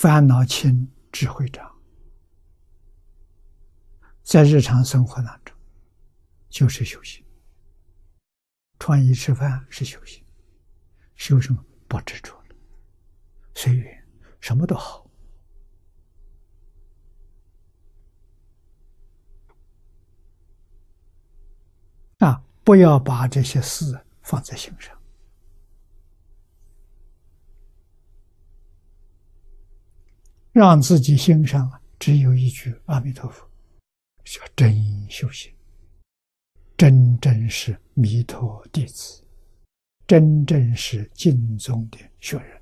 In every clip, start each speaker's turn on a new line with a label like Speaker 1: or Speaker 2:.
Speaker 1: 烦恼轻，智慧长。在日常生活当中，就是修行。穿衣吃饭是修行，修什么？不执着了，随缘，什么都好。啊，不要把这些事放在心上，让自己心上只有一句阿弥陀佛，叫真修行。真正是弥陀弟子，真正是净宗的学人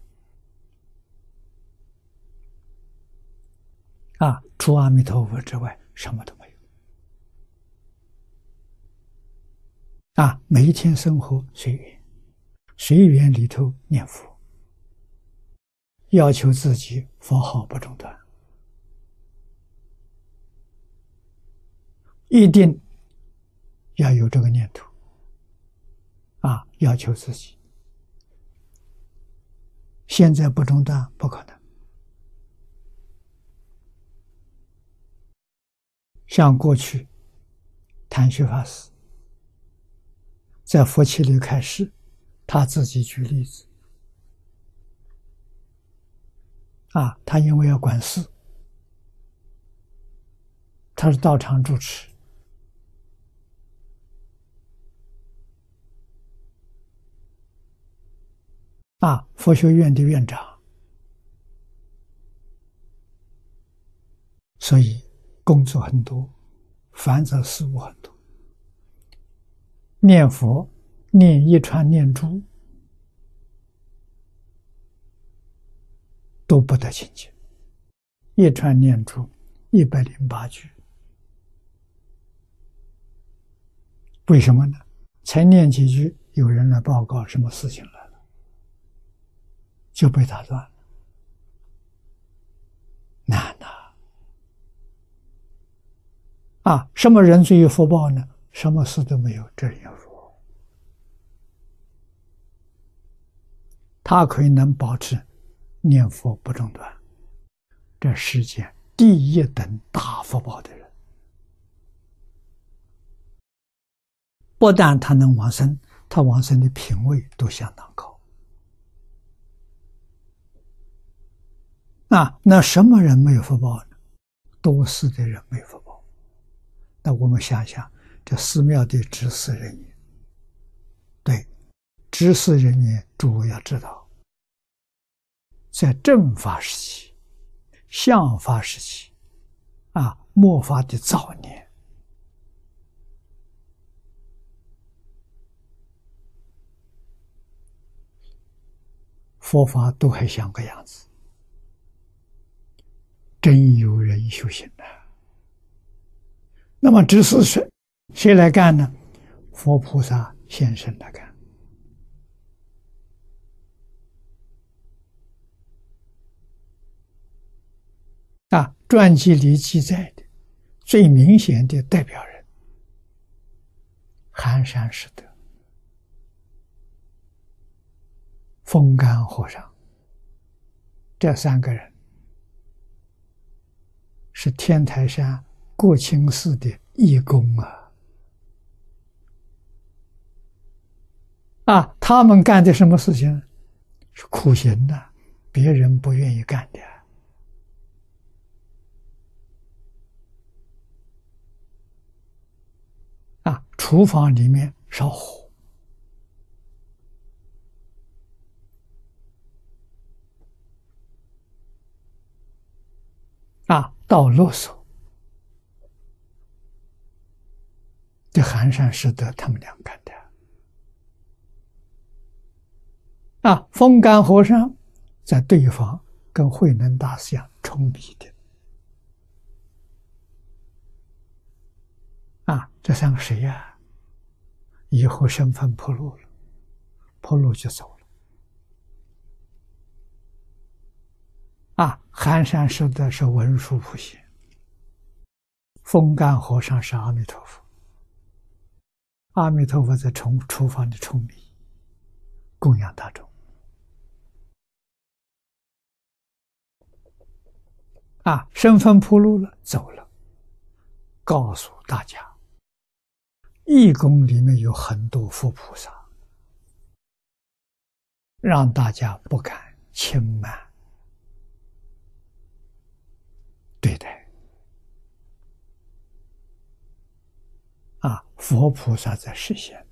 Speaker 1: 啊！除阿弥陀佛之外，什么都没有啊！每一天生活随缘，随缘里头念佛，要求自己佛号不中断，一定。要有这个念头，啊，要求自己。现在不中断不可能。像过去，谭学法师在佛七里开示，他自己举例子，啊，他因为要管事，他是道场主持。啊，佛学院的院长，所以工作很多，繁杂事务很多。念佛，念一串念珠，都不得清净。一串念珠一百零八句，为什么呢？才念几句，有人来报告什么事情来了？就被打断了，难呐！啊，什么人最有福报呢？什么事都没有，这人有福，他可以能保持念佛不中断，这世间第一等大福报的人，不但他能往生，他往生的品位都相当高。啊，那什么人没有福报呢？多事的人没有福报。那我们想想，这寺庙的执事人员，对，执事人员诸位要知道，在正法时期、相法时期，啊，末法的早年，佛法都还像个样子。真有人修行的，那么这是谁谁来干呢？佛菩萨现身来干。传记里记载的最明显的代表人，寒山师德、风干和尚，这三个人。是天台山国清寺的义工啊！啊，他们干的什么事情？是苦行的，别人不愿意干的。厨房里面烧火，啊。到啰嗦这寒山师德他们俩干的啊，风干和尚在对方跟慧能大师一样冲鼻的啊，这三个谁呀？以后身份破露了，破露就走了。啊，寒山师的是文殊普贤，风干和尚是阿弥陀佛。阿弥陀佛在厨厨房的冲米，供养大众。啊，身份铺路了，走了，告诉大家，义工里面有很多佛菩萨，让大家不敢轻慢对待。啊，佛菩萨在实现。